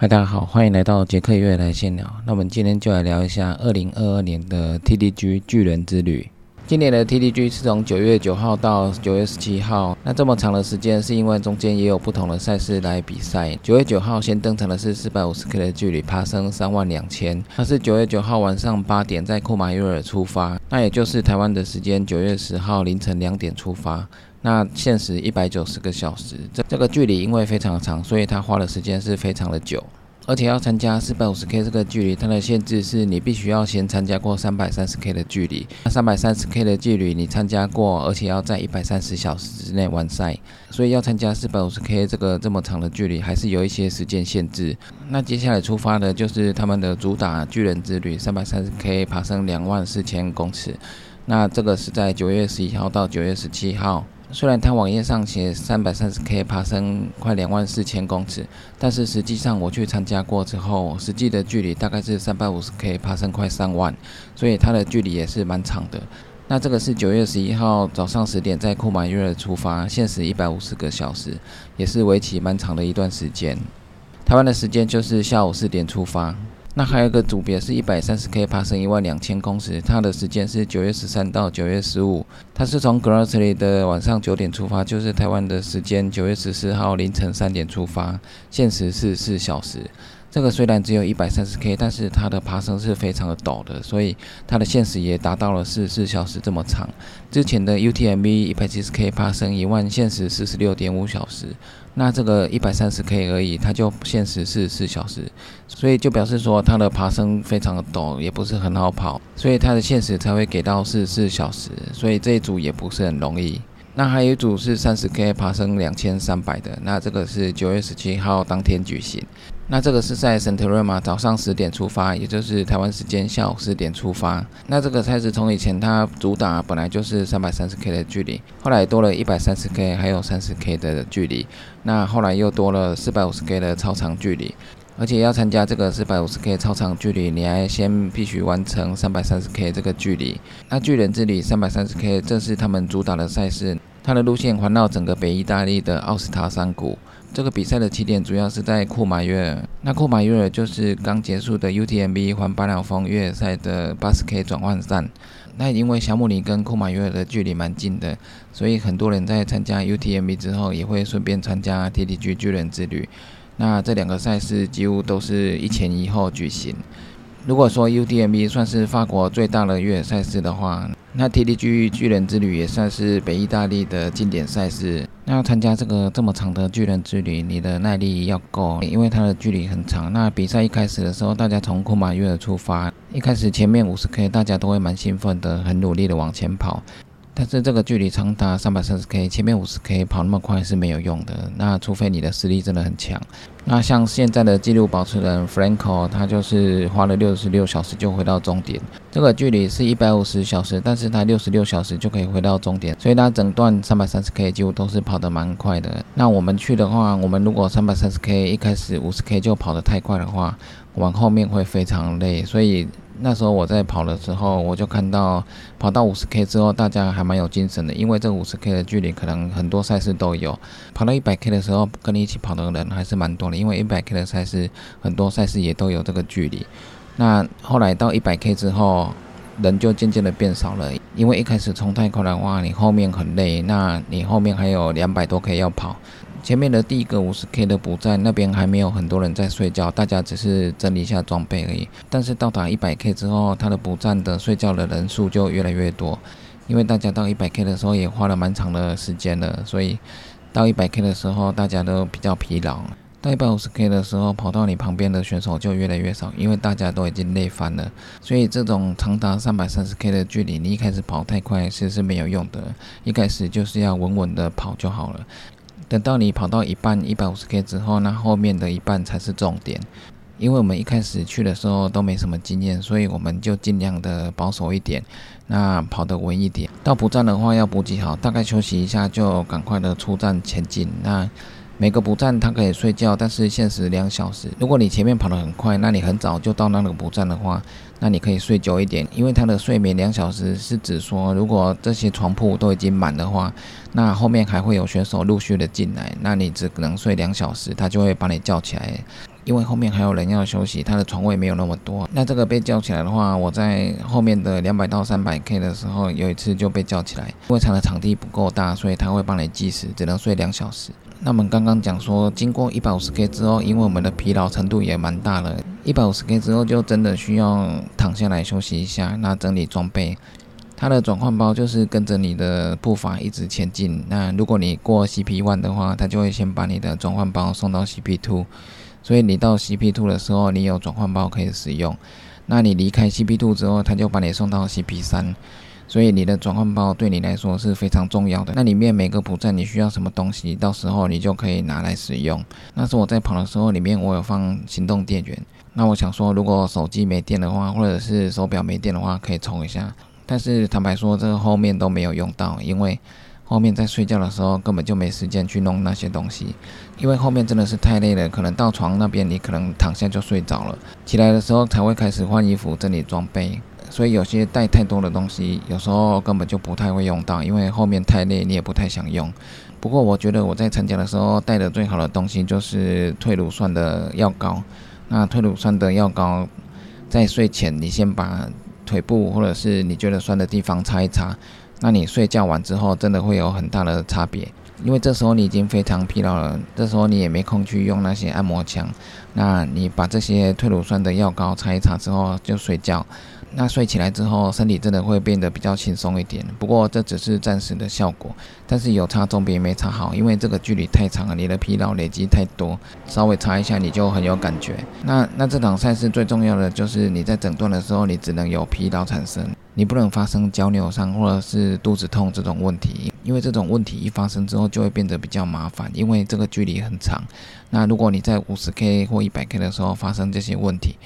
嗨，大家好，欢迎来到杰克月来闲聊。那我们今天就来聊一下二零二二年的 TDG 巨人之旅。今年的 TDG 是从九月九号到九月十七号，那这么长的时间是因为中间也有不同的赛事来比赛。九月九号先登场的是四百五十 K 的距离，爬升三万两千。它是九月九号晚上八点在库马约尔出发，那也就是台湾的时间九月十号凌晨两点出发。那限时一百九十个小时，这这个距离因为非常长，所以它花的时间是非常的久。而且要参加四百五十 K 这个距离，它的限制是你必须要先参加过三百三十 K 的距离。那三百三十 K 的距离你参加过，而且要在一百三十小时之内完赛，所以要参加四百五十 K 这个这么长的距离，还是有一些时间限制。那接下来出发的就是他们的主打巨人之旅，三百三十 K 爬升两万四千公尺。那这个是在九月十一号到九月十七号。虽然它网页上写三百三十 K 爬升快两万四千公尺，但是实际上我去参加过之后，实际的距离大概是三百五十 K 爬升快三万，所以它的距离也是蛮长的。那这个是九月十一号早上十点在库马约尔出发，限时一百五十个小时，也是为期蛮长的一段时间。台湾的时间就是下午四点出发。那还有一个组别是一百三十 K 爬升一万两千公尺，它的时间是九月十三到九月十五，它是从 Grossley 的晚上九点出发，就是台湾的时间九月十四号凌晨三点出发，限时是四小时。这个虽然只有一百三十 K，但是它的爬升是非常的陡的，所以它的限时也达到了四十四小时这么长。之前的 UTMB 一百七十 K 爬升一万，限时四十六点五小时，那这个一百三十 K 而已，它就限时四十四小时，所以就表示说它的爬升非常的陡，也不是很好跑，所以它的限时才会给到四十四小时，所以这一组也不是很容易。那还有一组是三十 K 爬升两千三百的，那这个是九月十七号当天举行。那这个是在圣特瑞玛早上十点出发，也就是台湾时间下午四点出发。那这个赛事从以前它主打本来就是三百三十 K 的距离，后来多了一百三十 K，还有三十 K 的距离。那后来又多了四百五十 K 的超长距离。而且要参加这个四百五十 K 超长距离，你还先必须完成三百三十 K 这个距离。那巨人之旅三百三十 K，这是他们主打的赛事，它的路线环绕整个北意大利的奥斯塔山谷。这个比赛的起点主要是在库马约尔，那库马约尔就是刚结束的 UTMB 环巴两峰越野赛的八十 K 转换站。那因为小姆尼跟库马约尔的距离蛮近的，所以很多人在参加 UTMB 之后，也会顺便参加 TTG 巨人之旅。那这两个赛事几乎都是一前一后举行。如果说 UTMB 算是法国最大的越野赛事的话，那 TDG 巨人之旅也算是北意大利的经典赛事。那要参加这个这么长的巨人之旅，你的耐力要够，因为它的距离很长。那比赛一开始的时候，大家从库马约尔出发，一开始前面五十 K，大家都会蛮兴奋的，很努力的往前跑。但是这个距离长达三百三十 K，前面五十 K 跑那么快是没有用的。那除非你的实力真的很强。那像现在的纪录保持人 Franco，他就是花了六十六小时就回到终点。这个距离是一百五十小时，但是他六十六小时就可以回到终点，所以他整段三百三十 K 几乎都是跑得蛮快的。那我们去的话，我们如果三百三十 K 一开始五十 K 就跑得太快的话，往后面会非常累，所以。那时候我在跑的时候，我就看到跑到五十 K 之后，大家还蛮有精神的，因为这五十 K 的距离可能很多赛事都有。跑到一百 K 的时候，跟你一起跑的人还是蛮多的，因为一百 K 的赛事很多赛事也都有这个距离。那后来到一百 K 之后，人就渐渐的变少了，因为一开始冲太快的话，你后面很累，那你后面还有两百多 K 要跑。前面的第一个五十 K 的补站那边还没有很多人在睡觉，大家只是整理一下装备而已。但是到达一百 K 之后，它的补站的睡觉的人数就越来越多，因为大家到一百 K 的时候也花了蛮长的时间了，所以到一百 K 的时候大家都比较疲劳。到一百五十 K 的时候，跑到你旁边的选手就越来越少，因为大家都已经累翻了。所以这种长达三百三十 K 的距离，你一开始跑太快其实是没有用的，一开始就是要稳稳的跑就好了。等到你跑到一半一百五十 K 之后，那后面的一半才是重点。因为我们一开始去的时候都没什么经验，所以我们就尽量的保守一点，那跑得稳一点。到补站的话要补给好，大概休息一下就赶快的出站前进。那每个补站他可以睡觉，但是限时两小时。如果你前面跑得很快，那你很早就到那个补站的话，那你可以睡久一点，因为他的睡眠两小时是指说，如果这些床铺都已经满的话，那后面还会有选手陆续的进来，那你只能睡两小时，他就会把你叫起来。因为后面还有人要休息，他的床位没有那么多。那这个被叫起来的话，我在后面的两百到三百 K 的时候，有一次就被叫起来，因为场的场地不够大，所以他会帮你计时，只能睡两小时。那我们刚刚讲说，经过一百五十 K 之后，因为我们的疲劳程度也蛮大了，一百五十 K 之后就真的需要躺下来休息一下，那整理装备。它的转换包就是跟着你的步伐一直前进。那如果你过 CP One 的话，它就会先把你的转换包送到 CP Two。所以你到 CP Two 的时候，你有转换包可以使用。那你离开 CP Two 之后，他就把你送到 CP 三。所以你的转换包对你来说是非常重要的。那里面每个补站你需要什么东西，到时候你就可以拿来使用。那是我在跑的时候，里面我有放行动电源。那我想说，如果手机没电的话，或者是手表没电的话，可以充一下。但是坦白说，这个后面都没有用到，因为。后面在睡觉的时候根本就没时间去弄那些东西，因为后面真的是太累了，可能到床那边你可能躺下就睡着了，起来的时候才会开始换衣服、整理装备，所以有些带太多的东西，有时候根本就不太会用到，因为后面太累，你也不太想用。不过我觉得我在参加的时候带的最好的东西就是退乳酸的药膏。那退乳酸的药膏，在睡前你先把腿部或者是你觉得酸的地方擦一擦。那你睡觉完之后，真的会有很大的差别，因为这时候你已经非常疲劳了，这时候你也没空去用那些按摩枪，那你把这些退乳酸的药膏擦一擦之后就睡觉。那睡起来之后，身体真的会变得比较轻松一点。不过这只是暂时的效果，但是有差总比没差好，因为这个距离太长了，你的疲劳累积太多，稍微擦一下你就很有感觉。那那这场赛事最重要的就是你在整段的时候，你只能有疲劳产生，你不能发生脚扭伤或者是肚子痛这种问题，因为这种问题一发生之后就会变得比较麻烦，因为这个距离很长。那如果你在五十 K 或一百 K 的时候发生这些问题，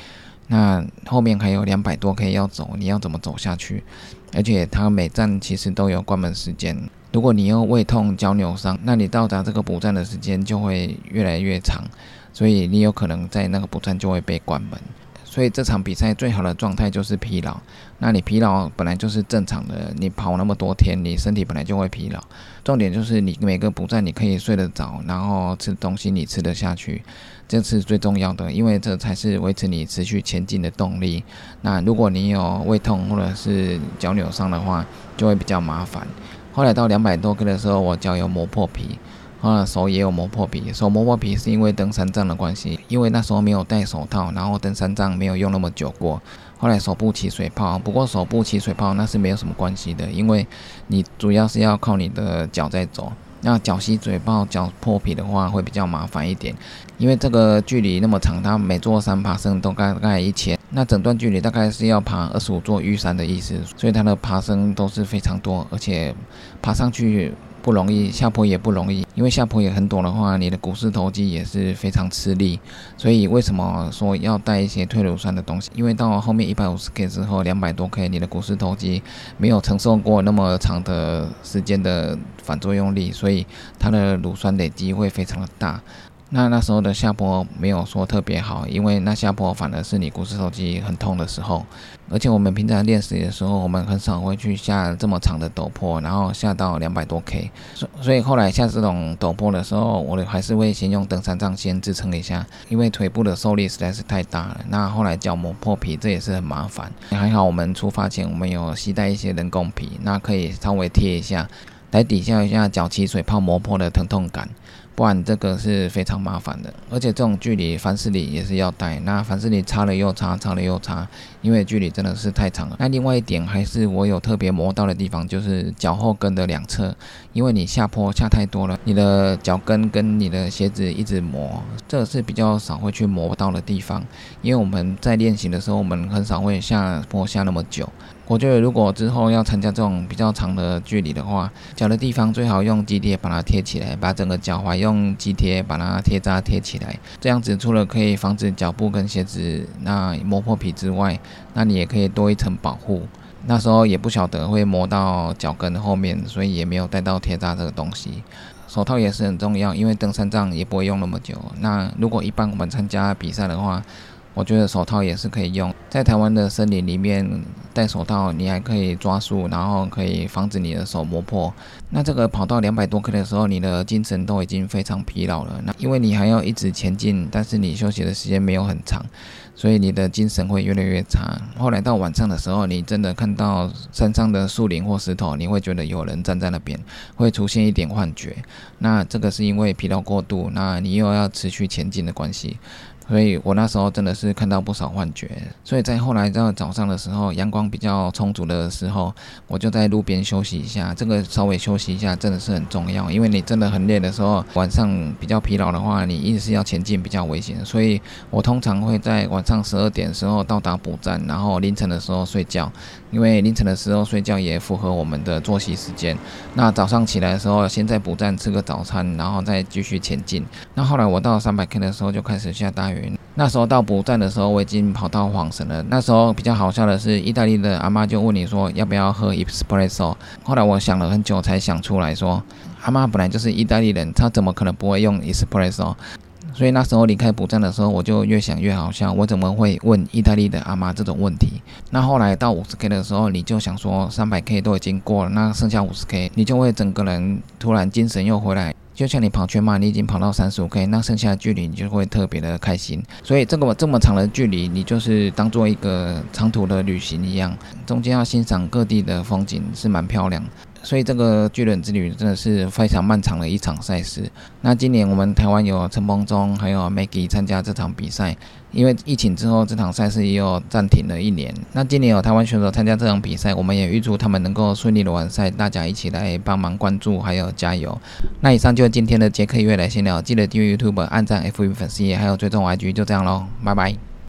那后面还有两百多 K 要走，你要怎么走下去？而且它每站其实都有关门时间。如果你又胃痛、脚扭伤，那你到达这个补站的时间就会越来越长，所以你有可能在那个补站就会被关门。所以这场比赛最好的状态就是疲劳。那你疲劳本来就是正常的，你跑那么多天，你身体本来就会疲劳。重点就是你每个补站你可以睡得着，然后吃东西你吃得下去，这是最重要的，因为这才是维持你持续前进的动力。那如果你有胃痛或者是脚扭伤的话，就会比较麻烦。后来到两百多个的时候，我脚有磨破皮。啊，手也有磨破皮，手磨破皮是因为登山杖的关系，因为那时候没有戴手套，然后登山杖没有用那么久过，后来手部起水泡。不过手部起水泡那是没有什么关系的，因为你主要是要靠你的脚在走。那脚起水泡、脚破皮的话会比较麻烦一点，因为这个距离那么长，它每座山爬升都大概一千，那整段距离大概是要爬二十五座玉山的意思，所以它的爬升都是非常多，而且爬上去。不容易，下坡也不容易，因为下坡也很陡的话，你的股四头肌也是非常吃力。所以为什么说要带一些退乳酸的东西？因为到后面一百五十 K 之后，两百多 K，你的股四头肌没有承受过那么长的时间的反作用力，所以它的乳酸累积会非常的大。那那时候的下坡没有说特别好，因为那下坡反而是你股四头肌很痛的时候。而且我们平常练习的时候，我们很少会去下这么长的陡坡，然后下到两百多 K。所所以后来下这种陡坡的时候，我还是会先用登山杖先支撑一下，因为腿部的受力实在是太大了。那后来脚磨破皮，这也是很麻烦。还好我们出发前我们有携带一些人工皮，那可以稍微贴一下，来抵消一下脚起水泡磨破的疼痛感。不然这个是非常麻烦的，而且这种距离凡士林也是要带，那凡士林擦了又擦，擦了又擦，因为距离真的是太长了。那另外一点还是我有特别磨到的地方，就是脚后跟的两侧，因为你下坡下太多了，你的脚跟跟你的鞋子一直磨，这是比较少会去磨到的地方，因为我们在练习的时候，我们很少会下坡下那么久。我觉得如果之后要参加这种比较长的距离的话，脚的地方最好用肌贴把它贴起来，把整个脚踝用肌贴把它贴扎贴起来。这样子除了可以防止脚部跟鞋子那磨破皮之外，那你也可以多一层保护。那时候也不晓得会磨到脚跟后面，所以也没有带到贴扎这个东西。手套也是很重要，因为登山杖也不会用那么久。那如果一般我们参加比赛的话，我觉得手套也是可以用。在台湾的森林里面戴手套，你还可以抓树，然后可以防止你的手磨破。那这个跑到两百多克的时候，你的精神都已经非常疲劳了。那因为你还要一直前进，但是你休息的时间没有很长，所以你的精神会越来越差。后来到晚上的时候，你真的看到山上的树林或石头，你会觉得有人站在那边，会出现一点幻觉。那这个是因为疲劳过度，那你又要持续前进的关系。所以我那时候真的是看到不少幻觉，所以在后来到早上的时候，阳光比较充足的时候，我就在路边休息一下。这个稍微休息一下真的是很重要，因为你真的很累的时候，晚上比较疲劳的话，你一直是要前进比较危险。所以我通常会在晚上十二点时候到达补站，然后凌晨的时候睡觉，因为凌晨的时候睡觉也符合我们的作息时间。那早上起来的时候，先在补站吃个早餐，然后再继续前进。那后来我到三百 K 的时候就开始下大雨。那时候到补站的时候，我已经跑到晃神了。那时候比较好笑的是，意大利的阿妈就问你说要不要喝 espresso。后来我想了很久才想出来说，阿妈本来就是意大利人，她怎么可能不会用 espresso？所以那时候离开补站的时候，我就越想越好笑，我怎么会问意大利的阿妈这种问题？那后来到五十 K 的时候，你就想说三百 K 都已经过了，那剩下五十 K，你就会整个人突然精神又回来。就像你跑全马，你已经跑到三十五 K，那剩下的距离你就会特别的开心。所以这个这么长的距离，你就是当做一个长途的旅行一样，中间要欣赏各地的风景是蛮漂亮。所以这个巨人之旅真的是非常漫长的一场赛事。那今年我们台湾有陈鹏忠还有 Maggie 参加这场比赛，因为疫情之后这场赛事又暂停了一年。那今年有台湾选手参加这场比赛，我们也预祝他们能够顺利的完赛，大家一起来帮忙关注还有加油。那以上就是今天的杰克月来闲聊，记得订阅 YouTube、按赞 FB 粉丝页，还有追踪 IG，就这样喽，拜拜。